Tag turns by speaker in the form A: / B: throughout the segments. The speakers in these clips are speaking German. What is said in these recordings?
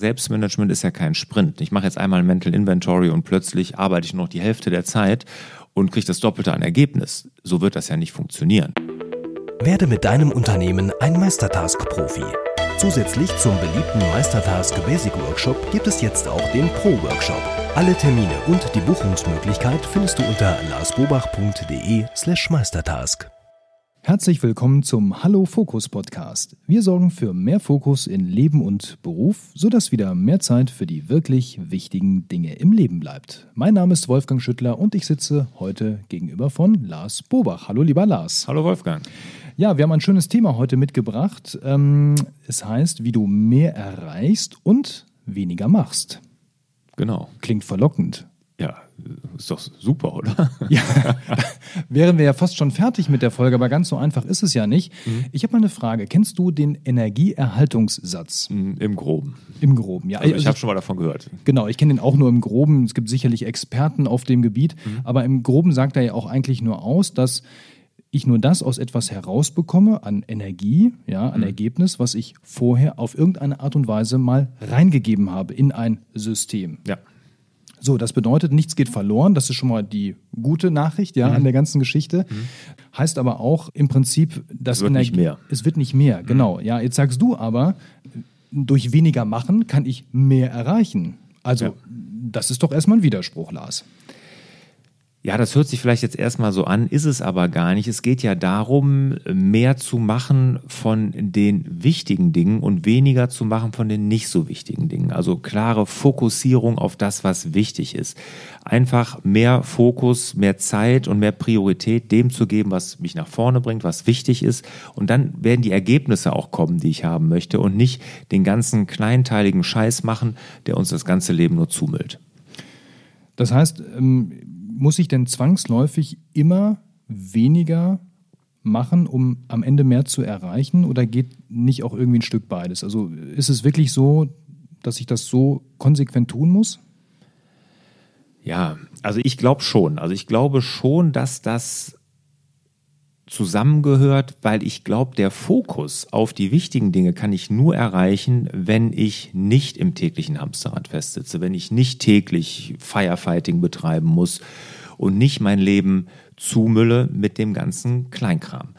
A: Selbstmanagement ist ja kein Sprint. Ich mache jetzt einmal Mental Inventory und plötzlich arbeite ich nur noch die Hälfte der Zeit und kriege das Doppelte an Ergebnis. So wird das ja nicht funktionieren.
B: Werde mit deinem Unternehmen ein Meistertask-Profi. Zusätzlich zum beliebten Meistertask Basic Workshop gibt es jetzt auch den Pro Workshop. Alle Termine und die Buchungsmöglichkeit findest du unter larsbobach.de/slash meistertask.
C: Herzlich willkommen zum Hallo Fokus Podcast. Wir sorgen für mehr Fokus in Leben und Beruf, sodass wieder mehr Zeit für die wirklich wichtigen Dinge im Leben bleibt. Mein Name ist Wolfgang Schüttler und ich sitze heute gegenüber von Lars Bobach. Hallo lieber Lars.
A: Hallo Wolfgang.
C: Ja, wir haben ein schönes Thema heute mitgebracht. Ähm, es heißt, wie du mehr erreichst und weniger machst.
A: Genau.
C: Klingt verlockend.
A: Ja, ist doch super, oder?
C: Ja, wären wir ja fast schon fertig mit der Folge, aber ganz so einfach ist es ja nicht. Mhm. Ich habe mal eine Frage. Kennst du den Energieerhaltungssatz?
A: Mhm, Im Groben.
C: Im Groben, ja.
A: Also, also ich habe schon mal davon gehört.
C: Genau, ich kenne den auch nur im Groben. Es gibt sicherlich Experten auf dem Gebiet, mhm. aber im Groben sagt er ja auch eigentlich nur aus, dass ich nur das aus etwas herausbekomme an Energie, ja, an mhm. Ergebnis, was ich vorher auf irgendeine Art und Weise mal reingegeben habe in ein System.
A: Ja.
C: So, das bedeutet, nichts geht verloren. Das ist schon mal die gute Nachricht ja, mhm. an der ganzen Geschichte. Mhm. Heißt aber auch im Prinzip, dass
A: es wird Energie, nicht mehr.
C: Es wird nicht mehr, mhm. genau. Ja, jetzt sagst du aber, durch weniger machen kann ich mehr erreichen. Also, ja. das ist doch erstmal ein Widerspruch, Lars.
A: Ja, das hört sich vielleicht jetzt erstmal so an, ist es aber gar nicht. Es geht ja darum, mehr zu machen von den wichtigen Dingen und weniger zu machen von den nicht so wichtigen Dingen. Also klare Fokussierung auf das, was wichtig ist. Einfach mehr Fokus, mehr Zeit und mehr Priorität dem zu geben, was mich nach vorne bringt, was wichtig ist. Und dann werden die Ergebnisse auch kommen, die ich haben möchte und nicht den ganzen kleinteiligen Scheiß machen, der uns das ganze Leben nur zumüllt.
C: Das heißt, ähm, muss ich denn zwangsläufig immer weniger machen, um am Ende mehr zu erreichen? Oder geht nicht auch irgendwie ein Stück beides? Also ist es wirklich so, dass ich das so konsequent tun muss?
A: Ja, also ich glaube schon. Also ich glaube schon, dass das zusammengehört, weil ich glaube, der Fokus auf die wichtigen Dinge kann ich nur erreichen, wenn ich nicht im täglichen Hamsterrad festsitze, wenn ich nicht täglich Firefighting betreiben muss und nicht mein Leben zumülle mit dem ganzen Kleinkram.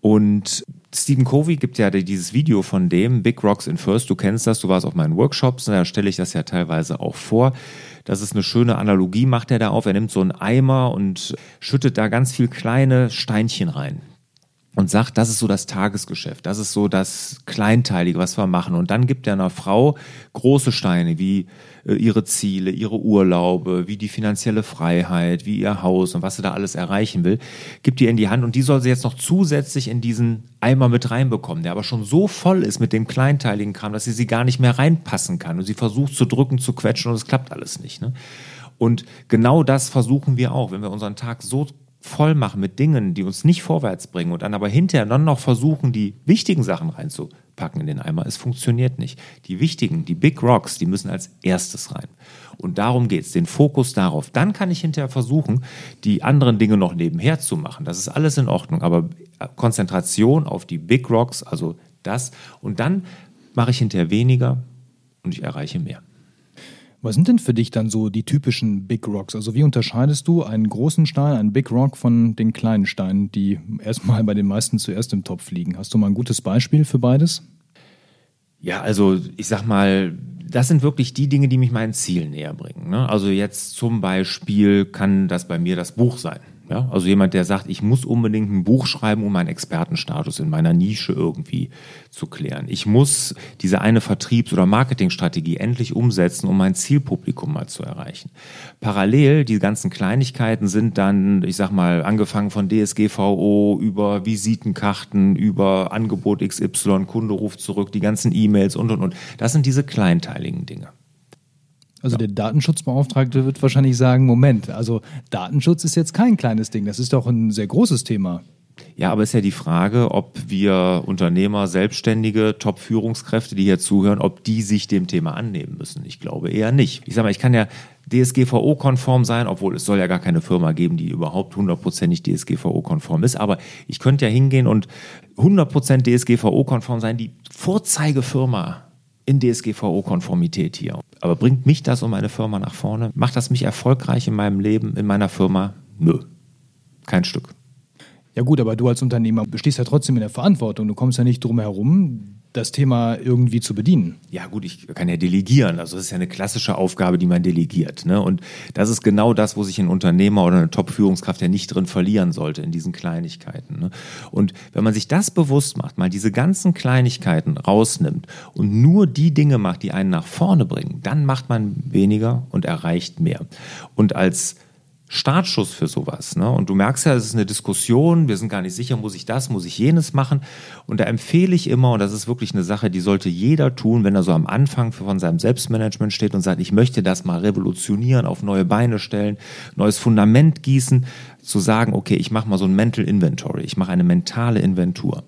A: Und Stephen Covey gibt ja dieses Video von dem, Big Rocks in First, du kennst das, du warst auf meinen Workshops, da stelle ich das ja teilweise auch vor. Das ist eine schöne Analogie, macht er da auf. Er nimmt so einen Eimer und schüttet da ganz viel kleine Steinchen rein und sagt, das ist so das Tagesgeschäft, das ist so das Kleinteilige, was wir machen. Und dann gibt er einer Frau große Steine wie äh, ihre Ziele, ihre Urlaube, wie die finanzielle Freiheit, wie ihr Haus und was sie da alles erreichen will, gibt ihr in die Hand und die soll sie jetzt noch zusätzlich in diesen Eimer mit reinbekommen, der aber schon so voll ist mit dem kleinteiligen Kram, dass sie sie gar nicht mehr reinpassen kann und sie versucht zu drücken, zu quetschen und es klappt alles nicht. Ne? Und genau das versuchen wir auch, wenn wir unseren Tag so voll machen mit Dingen, die uns nicht vorwärts bringen und dann aber hinterher dann noch versuchen, die wichtigen Sachen reinzupacken in den Eimer. Es funktioniert nicht. Die wichtigen, die Big Rocks, die müssen als erstes rein. Und darum geht es, den Fokus darauf. Dann kann ich hinterher versuchen, die anderen Dinge noch nebenher zu machen. Das ist alles in Ordnung. Aber Konzentration auf die Big Rocks, also das. Und dann mache ich hinterher weniger und ich erreiche mehr.
C: Was sind denn für dich dann so die typischen Big Rocks? Also wie unterscheidest du einen großen Stein, einen Big Rock von den kleinen Steinen, die erstmal bei den meisten zuerst im Topf liegen? Hast du mal ein gutes Beispiel für beides?
A: Ja, also ich sag mal, das sind wirklich die Dinge, die mich meinen Zielen näher bringen. Ne? Also jetzt zum Beispiel kann das bei mir das Buch sein. Ja, also jemand, der sagt, ich muss unbedingt ein Buch schreiben, um meinen Expertenstatus in meiner Nische irgendwie zu klären. Ich muss diese eine Vertriebs- oder Marketingstrategie endlich umsetzen, um mein Zielpublikum mal zu erreichen. Parallel, die ganzen Kleinigkeiten sind dann, ich sag mal, angefangen von DSGVO über Visitenkarten, über Angebot XY, Kunde ruft zurück, die ganzen E-Mails und, und, und. Das sind diese kleinteiligen Dinge.
C: Also der Datenschutzbeauftragte wird wahrscheinlich sagen, Moment, also Datenschutz ist jetzt kein kleines Ding, das ist doch ein sehr großes Thema.
A: Ja, aber ist ja die Frage, ob wir Unternehmer, Selbstständige, Top-Führungskräfte, die hier zuhören, ob die sich dem Thema annehmen müssen. Ich glaube eher nicht. Ich sage mal, ich kann ja DSGVO-konform sein, obwohl es soll ja gar keine Firma geben, die überhaupt hundertprozentig DSGVO-konform ist. Aber ich könnte ja hingehen und 100% DSGVO-konform sein, die Vorzeigefirma in DSGVO-Konformität hier. Aber bringt mich das und meine Firma nach vorne? Macht das mich erfolgreich in meinem Leben, in meiner Firma? Nö, kein Stück.
C: Ja gut, aber du als Unternehmer stehst ja trotzdem in der Verantwortung. Du kommst ja nicht drum herum, das Thema irgendwie zu bedienen.
A: Ja gut, ich kann ja delegieren. Also das ist ja eine klassische Aufgabe, die man delegiert. Ne? Und das ist genau das, wo sich ein Unternehmer oder eine Top-Führungskraft ja nicht drin verlieren sollte, in diesen Kleinigkeiten. Ne? Und wenn man sich das bewusst macht, mal diese ganzen Kleinigkeiten rausnimmt und nur die Dinge macht, die einen nach vorne bringen, dann macht man weniger und erreicht mehr. Und als Startschuss für sowas. Ne? Und du merkst ja, es ist eine Diskussion, wir sind gar nicht sicher, muss ich das, muss ich jenes machen. Und da empfehle ich immer, und das ist wirklich eine Sache, die sollte jeder tun, wenn er so am Anfang von seinem Selbstmanagement steht und sagt, ich möchte das mal revolutionieren, auf neue Beine stellen, neues Fundament gießen, zu sagen, okay, ich mache mal so ein Mental Inventory, ich mache eine mentale Inventur.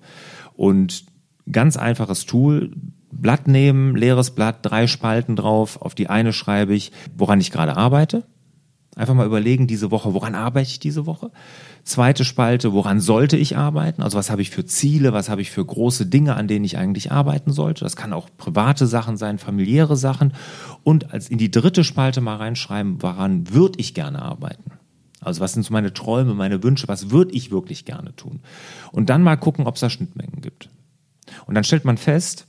A: Und ganz einfaches Tool, Blatt nehmen, leeres Blatt, drei Spalten drauf, auf die eine schreibe ich, woran ich gerade arbeite Einfach mal überlegen, diese Woche, woran arbeite ich diese Woche? Zweite Spalte, woran sollte ich arbeiten? Also was habe ich für Ziele, was habe ich für große Dinge, an denen ich eigentlich arbeiten sollte? Das kann auch private Sachen sein, familiäre Sachen. Und als in die dritte Spalte mal reinschreiben, woran würde ich gerne arbeiten? Also was sind so meine Träume, meine Wünsche, was würde ich wirklich gerne tun? Und dann mal gucken, ob es da Schnittmengen gibt. Und dann stellt man fest,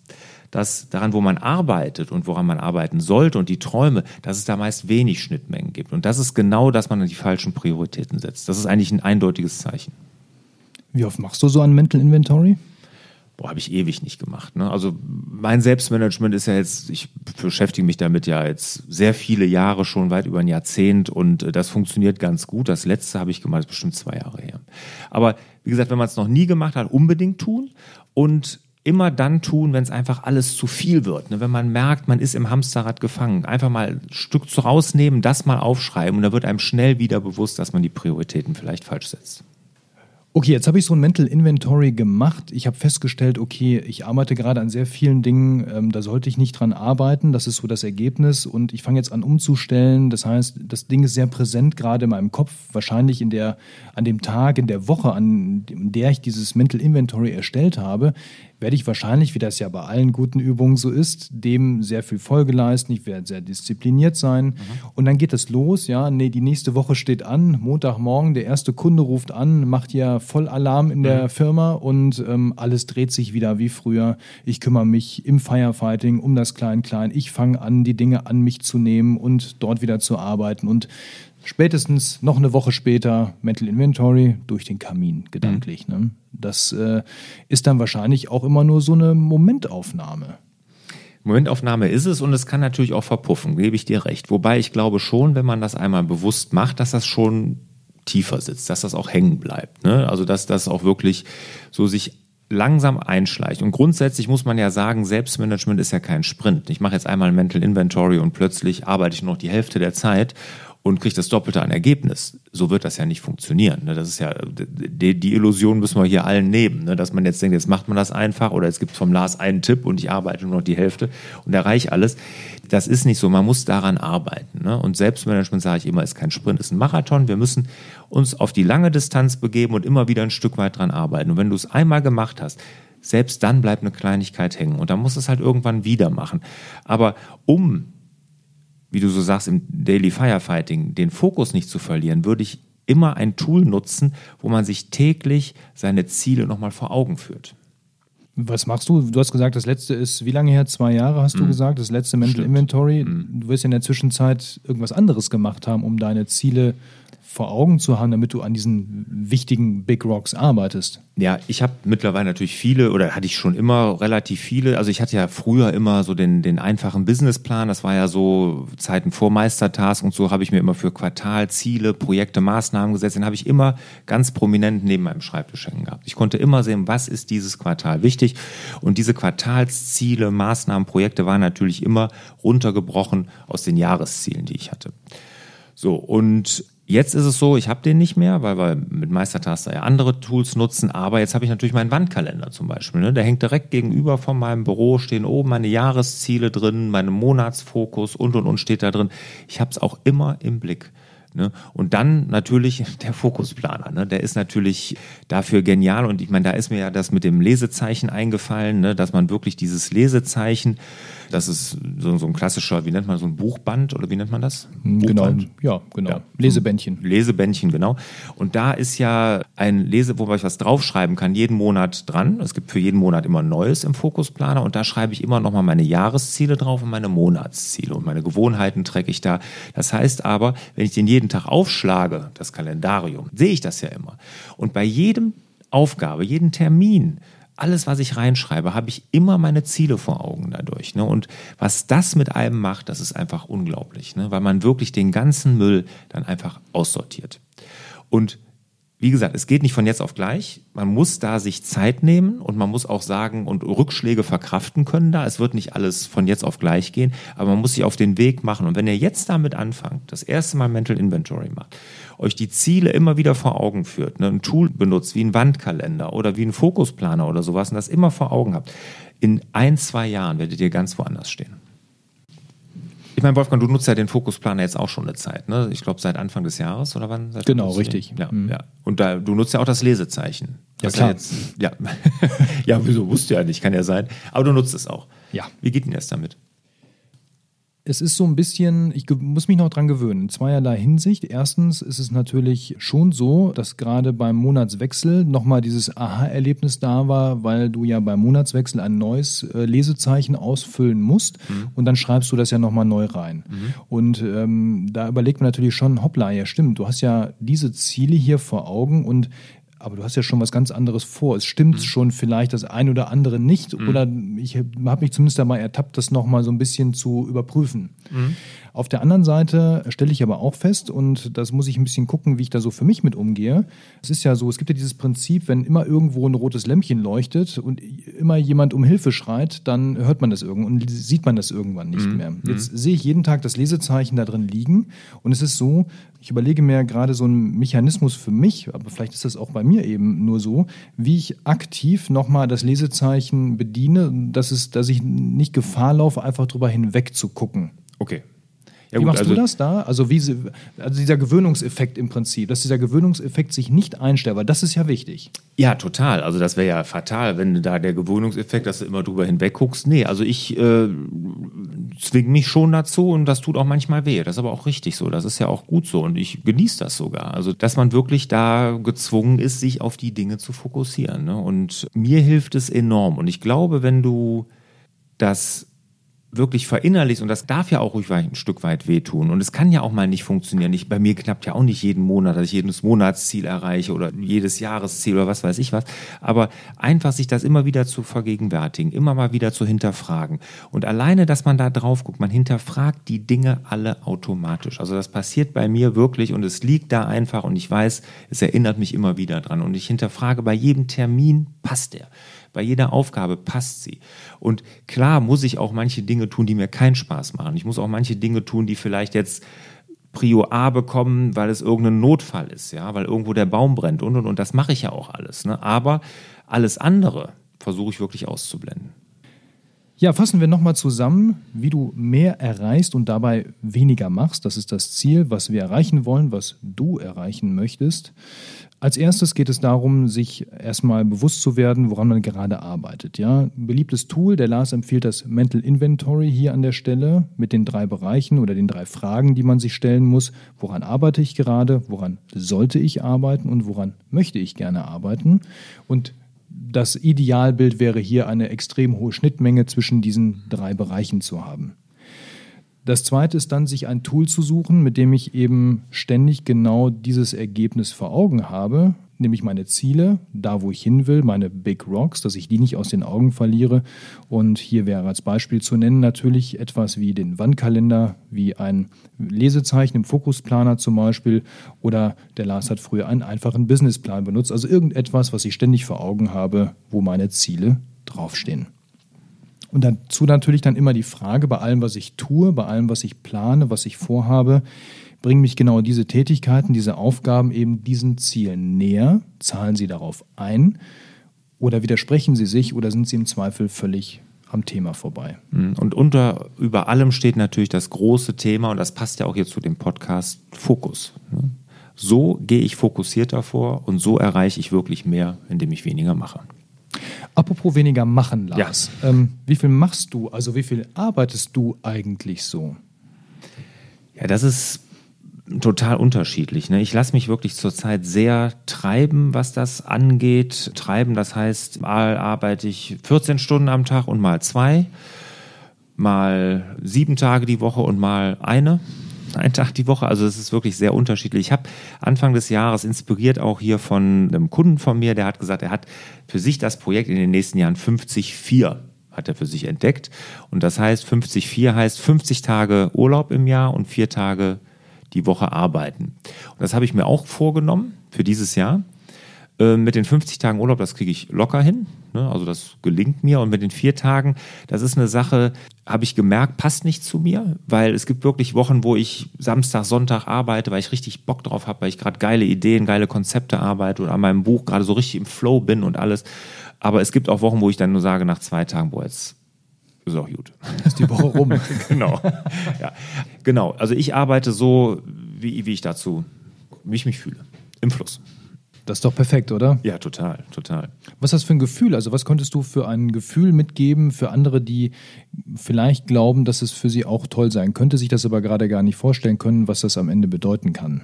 A: dass daran, wo man arbeitet und woran man arbeiten sollte und die Träume, dass es da meist wenig Schnittmengen gibt. Und das ist genau, dass man die falschen Prioritäten setzt. Das ist eigentlich ein eindeutiges Zeichen.
C: Wie oft machst du so ein Mental Inventory?
A: Boah, habe ich ewig nicht gemacht. Ne? Also mein Selbstmanagement ist ja jetzt, ich beschäftige mich damit ja jetzt sehr viele Jahre schon, weit über ein Jahrzehnt und äh, das funktioniert ganz gut. Das letzte habe ich gemacht, ist bestimmt zwei Jahre her. Aber wie gesagt, wenn man es noch nie gemacht hat, unbedingt tun und immer dann tun, wenn es einfach alles zu viel wird. Ne? Wenn man merkt, man ist im Hamsterrad gefangen. Einfach mal ein Stück zu rausnehmen, das mal aufschreiben und da wird einem schnell wieder bewusst, dass man die Prioritäten vielleicht falsch setzt.
C: Okay, jetzt habe ich so ein Mental Inventory gemacht. Ich habe festgestellt, okay, ich arbeite gerade an sehr vielen Dingen, ähm, da sollte ich nicht dran arbeiten. Das ist so das Ergebnis. Und ich fange jetzt an umzustellen. Das heißt, das Ding ist sehr präsent gerade in meinem Kopf. Wahrscheinlich in der, an dem Tag, in der Woche, an der ich dieses Mental Inventory erstellt habe, werde ich wahrscheinlich, wie das ja bei allen guten Übungen so ist, dem sehr viel Folge leisten. Ich werde sehr diszipliniert sein. Mhm. Und dann geht es los, ja, nee, die nächste Woche steht an, Montagmorgen, der erste Kunde ruft an, macht ja voll Alarm in der mhm. Firma und ähm, alles dreht sich wieder wie früher. Ich kümmere mich im Firefighting um das Klein-Klein. Ich fange an, die Dinge an mich zu nehmen und dort wieder zu arbeiten. Und spätestens noch eine Woche später Mental Inventory durch den Kamin, gedanklich. Mhm. Ne? Das äh, ist dann wahrscheinlich auch immer nur so eine Momentaufnahme.
A: Momentaufnahme ist es und es kann natürlich auch verpuffen, gebe ich dir recht. Wobei ich glaube schon, wenn man das einmal bewusst macht, dass das schon tiefer sitzt, dass das auch hängen bleibt. Ne? Also dass das auch wirklich so sich langsam einschleicht. Und grundsätzlich muss man ja sagen, Selbstmanagement ist ja kein Sprint. Ich mache jetzt einmal ein Mental Inventory und plötzlich arbeite ich noch die Hälfte der Zeit und kriegt das Doppelte an Ergebnis. So wird das ja nicht funktionieren. Ne? Das ist ja, die, die Illusion müssen wir hier allen nehmen, ne? dass man jetzt denkt, jetzt macht man das einfach oder es gibt vom Lars einen Tipp und ich arbeite nur noch die Hälfte und erreiche alles. Das ist nicht so. Man muss daran arbeiten. Ne? Und Selbstmanagement, sage ich immer, ist kein Sprint, ist ein Marathon. Wir müssen uns auf die lange Distanz begeben und immer wieder ein Stück weit dran arbeiten. Und wenn du es einmal gemacht hast, selbst dann bleibt eine Kleinigkeit hängen und dann muss es halt irgendwann wieder machen. Aber um wie du so sagst, im Daily Firefighting, den Fokus nicht zu verlieren, würde ich immer ein Tool nutzen, wo man sich täglich seine Ziele nochmal vor Augen führt.
C: Was machst du? Du hast gesagt, das letzte ist, wie lange her? Zwei Jahre hast du mm. gesagt, das letzte Mental Stimmt. Inventory. Mm. Du wirst in der Zwischenzeit irgendwas anderes gemacht haben, um deine Ziele vor Augen zu haben, damit du an diesen wichtigen Big Rocks arbeitest?
A: Ja, ich habe mittlerweile natürlich viele oder hatte ich schon immer relativ viele. Also ich hatte ja früher immer so den, den einfachen Businessplan. Das war ja so Zeiten vor Meistertask und so habe ich mir immer für Quartalziele, Projekte, Maßnahmen gesetzt. Den habe ich immer ganz prominent neben meinem Schreibtisch hängen gehabt. Ich konnte immer sehen, was ist dieses Quartal wichtig. Und diese Quartalsziele, Maßnahmen, Projekte waren natürlich immer runtergebrochen aus den Jahreszielen, die ich hatte. So, und Jetzt ist es so, ich habe den nicht mehr, weil wir mit Meistertaster ja andere Tools nutzen, aber jetzt habe ich natürlich meinen Wandkalender zum Beispiel. Ne? Der hängt direkt gegenüber von meinem Büro, stehen oben meine Jahresziele drin, meine Monatsfokus und und und steht da drin. Ich habe es auch immer im Blick. Ne? Und dann natürlich der Fokusplaner. Ne? Der ist natürlich dafür genial. Und ich meine, da ist mir ja das mit dem Lesezeichen eingefallen, ne? dass man wirklich dieses Lesezeichen das ist so, so, ein klassischer, wie nennt man so ein Buchband oder wie nennt man das?
C: Genau, Buchband? ja, genau. Ja. Lesebändchen.
A: Lesebändchen, genau. Und da ist ja ein Lese, wobei ich was draufschreiben kann, jeden Monat dran. Es gibt für jeden Monat immer Neues im Fokusplaner und da schreibe ich immer nochmal meine Jahresziele drauf und meine Monatsziele und meine Gewohnheiten trecke ich da. Das heißt aber, wenn ich den jeden Tag aufschlage, das Kalendarium, sehe ich das ja immer. Und bei jedem Aufgabe, jeden Termin alles, was ich reinschreibe, habe ich immer meine Ziele vor Augen dadurch. Ne? Und was das mit einem macht, das ist einfach unglaublich, ne? weil man wirklich den ganzen Müll dann einfach aussortiert. Und wie gesagt, es geht nicht von jetzt auf gleich. Man muss da sich Zeit nehmen und man muss auch sagen und Rückschläge verkraften können da. Es wird nicht alles von jetzt auf gleich gehen, aber man muss sich auf den Weg machen. Und wenn ihr jetzt damit anfangt, das erste Mal Mental Inventory macht, euch die Ziele immer wieder vor Augen führt, ne, ein Tool benutzt wie ein Wandkalender oder wie ein Fokusplaner oder sowas und das immer vor Augen habt, in ein, zwei Jahren werdet ihr ganz woanders stehen. Ich meine, Wolfgang, du nutzt ja den Fokusplaner jetzt auch schon eine Zeit, ne? Ich glaube seit Anfang des Jahres oder wann? Seit
C: genau, richtig.
A: Ja, mhm. ja. Und da, du nutzt ja auch das Lesezeichen.
C: Ja, klar.
A: Jetzt, ja. ja, wieso wusste ja nicht, kann ja sein. Aber du nutzt es auch.
C: Ja.
A: Wie geht denn das damit?
C: Es ist so ein bisschen, ich muss mich noch dran gewöhnen, in zweierlei Hinsicht. Erstens ist es natürlich schon so, dass gerade beim Monatswechsel nochmal dieses Aha-Erlebnis da war, weil du ja beim Monatswechsel ein neues äh, Lesezeichen ausfüllen musst mhm. und dann schreibst du das ja nochmal neu rein. Mhm. Und ähm, da überlegt man natürlich schon, hoppla, ja stimmt, du hast ja diese Ziele hier vor Augen und aber du hast ja schon was ganz anderes vor. Es stimmt mhm. schon vielleicht das ein oder andere nicht mhm. oder ich habe mich zumindest dabei ertappt, das nochmal so ein bisschen zu überprüfen. Mhm. Auf der anderen Seite stelle ich aber auch fest, und das muss ich ein bisschen gucken, wie ich da so für mich mit umgehe. Es ist ja so, es gibt ja dieses Prinzip, wenn immer irgendwo ein rotes Lämpchen leuchtet und immer jemand um Hilfe schreit, dann hört man das irgendwann und sieht man das irgendwann nicht mhm. mehr. Jetzt sehe ich jeden Tag das Lesezeichen da drin liegen und es ist so, ich überlege mir gerade so einen Mechanismus für mich, aber vielleicht ist das auch bei mir eben nur so, wie ich aktiv nochmal das Lesezeichen bediene, dass, es, dass ich nicht Gefahr laufe, einfach drüber hinweg zu gucken.
A: Okay.
C: Ja, wie gut, machst also, du das da? Also, wie, also dieser Gewöhnungseffekt im Prinzip, dass dieser Gewöhnungseffekt sich nicht einstellt, weil das ist ja wichtig.
A: Ja, total. Also das wäre ja fatal, wenn da der Gewöhnungseffekt, dass du immer drüber hinweg guckst. Nee, also ich äh, zwinge mich schon dazu und das tut auch manchmal weh. Das ist aber auch richtig so. Das ist ja auch gut so und ich genieße das sogar. Also dass man wirklich da gezwungen ist, sich auf die Dinge zu fokussieren. Ne? Und mir hilft es enorm. Und ich glaube, wenn du das wirklich verinnerlichst, und das darf ja auch ruhig ein Stück weit wehtun. Und es kann ja auch mal nicht funktionieren. Ich, bei mir knappt ja auch nicht jeden Monat, dass ich jedes Monatsziel erreiche oder jedes Jahresziel oder was weiß ich was. Aber einfach sich das immer wieder zu vergegenwärtigen, immer mal wieder zu hinterfragen. Und alleine, dass man da drauf guckt, man hinterfragt die Dinge alle automatisch. Also das passiert bei mir wirklich und es liegt da einfach und ich weiß, es erinnert mich immer wieder dran. Und ich hinterfrage bei jedem Termin, passt der? Bei jeder Aufgabe passt sie. Und klar muss ich auch manche Dinge tun, die mir keinen Spaß machen. Ich muss auch manche Dinge tun, die vielleicht jetzt Prio A bekommen, weil es irgendein Notfall ist, ja, weil irgendwo der Baum brennt und und und. Das mache ich ja auch alles. Ne? Aber alles andere versuche ich wirklich auszublenden.
C: Ja, fassen wir nochmal zusammen, wie du mehr erreichst und dabei weniger machst. Das ist das Ziel, was wir erreichen wollen, was du erreichen möchtest. Als erstes geht es darum, sich erstmal bewusst zu werden, woran man gerade arbeitet. Ja, beliebtes Tool, der Lars empfiehlt das Mental Inventory hier an der Stelle mit den drei Bereichen oder den drei Fragen, die man sich stellen muss. Woran arbeite ich gerade? Woran sollte ich arbeiten? Und woran möchte ich gerne arbeiten? Und das Idealbild wäre hier eine extrem hohe Schnittmenge zwischen diesen drei Bereichen zu haben. Das zweite ist dann, sich ein Tool zu suchen, mit dem ich eben ständig genau dieses Ergebnis vor Augen habe, nämlich meine Ziele, da wo ich hin will, meine Big Rocks, dass ich die nicht aus den Augen verliere. Und hier wäre als Beispiel zu nennen natürlich etwas wie den Wandkalender, wie ein Lesezeichen im Fokusplaner zum Beispiel. Oder der Lars hat früher einen einfachen Businessplan benutzt. Also irgendetwas, was ich ständig vor Augen habe, wo meine Ziele draufstehen. Und dazu natürlich dann immer die Frage, bei allem, was ich tue, bei allem, was ich plane, was ich vorhabe, bringen mich genau diese Tätigkeiten, diese Aufgaben eben diesen Zielen näher? Zahlen sie darauf ein? Oder widersprechen sie sich oder sind sie im Zweifel völlig am Thema vorbei.
A: Mhm. Und unter über allem steht natürlich das große Thema, und das passt ja auch jetzt zu dem Podcast, Fokus. Ne? So gehe ich fokussierter vor und so erreiche ich wirklich mehr, indem ich weniger mache.
C: Apropos weniger machen, Lars. Ja. Ähm, wie viel machst du? Also wie viel arbeitest du eigentlich so?
A: Ja, das ist total unterschiedlich. Ne? Ich lasse mich wirklich zurzeit sehr treiben, was das angeht. Treiben, das heißt, mal arbeite ich 14 Stunden am Tag und mal zwei, mal sieben Tage die Woche und mal eine. Ein Tag die Woche, also es ist wirklich sehr unterschiedlich. Ich habe Anfang des Jahres inspiriert auch hier von einem Kunden von mir, der hat gesagt, er hat für sich das Projekt in den nächsten Jahren 50-4 hat er für sich entdeckt. Und das heißt, 50-4 heißt 50 Tage Urlaub im Jahr und vier Tage die Woche arbeiten. Und das habe ich mir auch vorgenommen für dieses Jahr. Äh, mit den 50 Tagen Urlaub, das kriege ich locker hin. Ne? Also das gelingt mir. Und mit den vier Tagen, das ist eine Sache, habe ich gemerkt, passt nicht zu mir, weil es gibt wirklich Wochen, wo ich Samstag, Sonntag arbeite, weil ich richtig Bock drauf habe, weil ich gerade geile Ideen, geile Konzepte arbeite und an meinem Buch gerade so richtig im Flow bin und alles. Aber es gibt auch Wochen, wo ich dann nur sage, nach zwei Tagen, boah, jetzt ist auch gut.
C: Ist die Woche rum.
A: genau. Ja. Genau. Also ich arbeite so, wie, wie ich dazu, wie ich mich fühle. Im Fluss.
C: Das ist doch perfekt, oder?
A: Ja, total, total.
C: Was ist das für ein Gefühl? Also, was konntest du für ein Gefühl mitgeben für andere, die vielleicht glauben, dass es für sie auch toll sein könnte, sich das aber gerade gar nicht vorstellen können, was das am Ende bedeuten kann?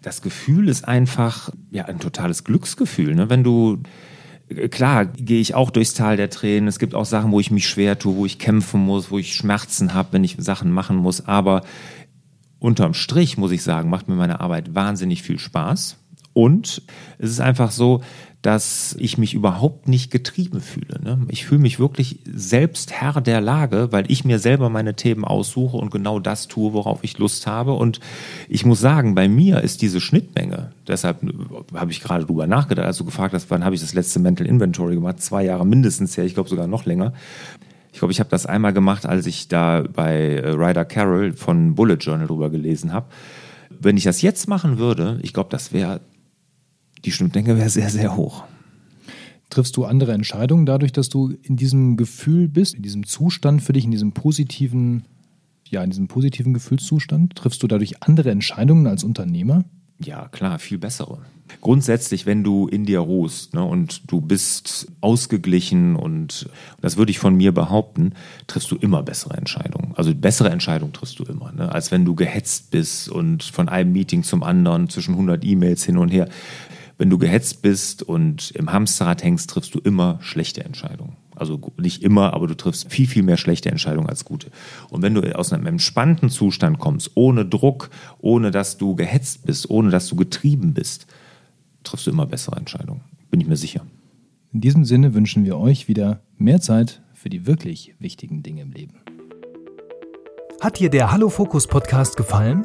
A: Das Gefühl ist einfach ja ein totales Glücksgefühl. Ne? Wenn du klar gehe ich auch durchs Tal der Tränen. Es gibt auch Sachen, wo ich mich schwer tue, wo ich kämpfen muss, wo ich Schmerzen habe, wenn ich Sachen machen muss. Aber unterm Strich muss ich sagen, macht mir meine Arbeit wahnsinnig viel Spaß. Und es ist einfach so, dass ich mich überhaupt nicht getrieben fühle. Ne? Ich fühle mich wirklich selbst Herr der Lage, weil ich mir selber meine Themen aussuche und genau das tue, worauf ich Lust habe. Und ich muss sagen, bei mir ist diese Schnittmenge, deshalb habe ich gerade drüber nachgedacht, also gefragt hast, wann habe ich das letzte Mental Inventory gemacht? Zwei Jahre mindestens her, ich glaube sogar noch länger. Ich glaube, ich habe das einmal gemacht, als ich da bei äh, Ryder Carroll von Bullet Journal drüber gelesen habe. Wenn ich das jetzt machen würde, ich glaube, das wäre die Schnittmenge wäre sehr, sehr hoch.
C: Triffst du andere Entscheidungen dadurch, dass du in diesem Gefühl bist, in diesem Zustand für dich, in diesem positiven, ja, in diesem positiven Gefühlszustand? Triffst du dadurch andere Entscheidungen als Unternehmer?
A: Ja, klar, viel bessere. Grundsätzlich, wenn du in dir ruhst ne, und du bist ausgeglichen und das würde ich von mir behaupten, triffst du immer bessere Entscheidungen. Also bessere Entscheidungen triffst du immer, ne, als wenn du gehetzt bist und von einem Meeting zum anderen zwischen 100 E-Mails hin und her wenn du gehetzt bist und im Hamsterrad hängst, triffst du immer schlechte Entscheidungen. Also nicht immer, aber du triffst viel, viel mehr schlechte Entscheidungen als gute. Und wenn du aus einem entspannten Zustand kommst, ohne Druck, ohne dass du gehetzt bist, ohne dass du getrieben bist, triffst du immer bessere Entscheidungen. Bin ich mir sicher.
C: In diesem Sinne wünschen wir euch wieder mehr Zeit für die wirklich wichtigen Dinge im Leben.
B: Hat dir der Hallo Fokus Podcast gefallen?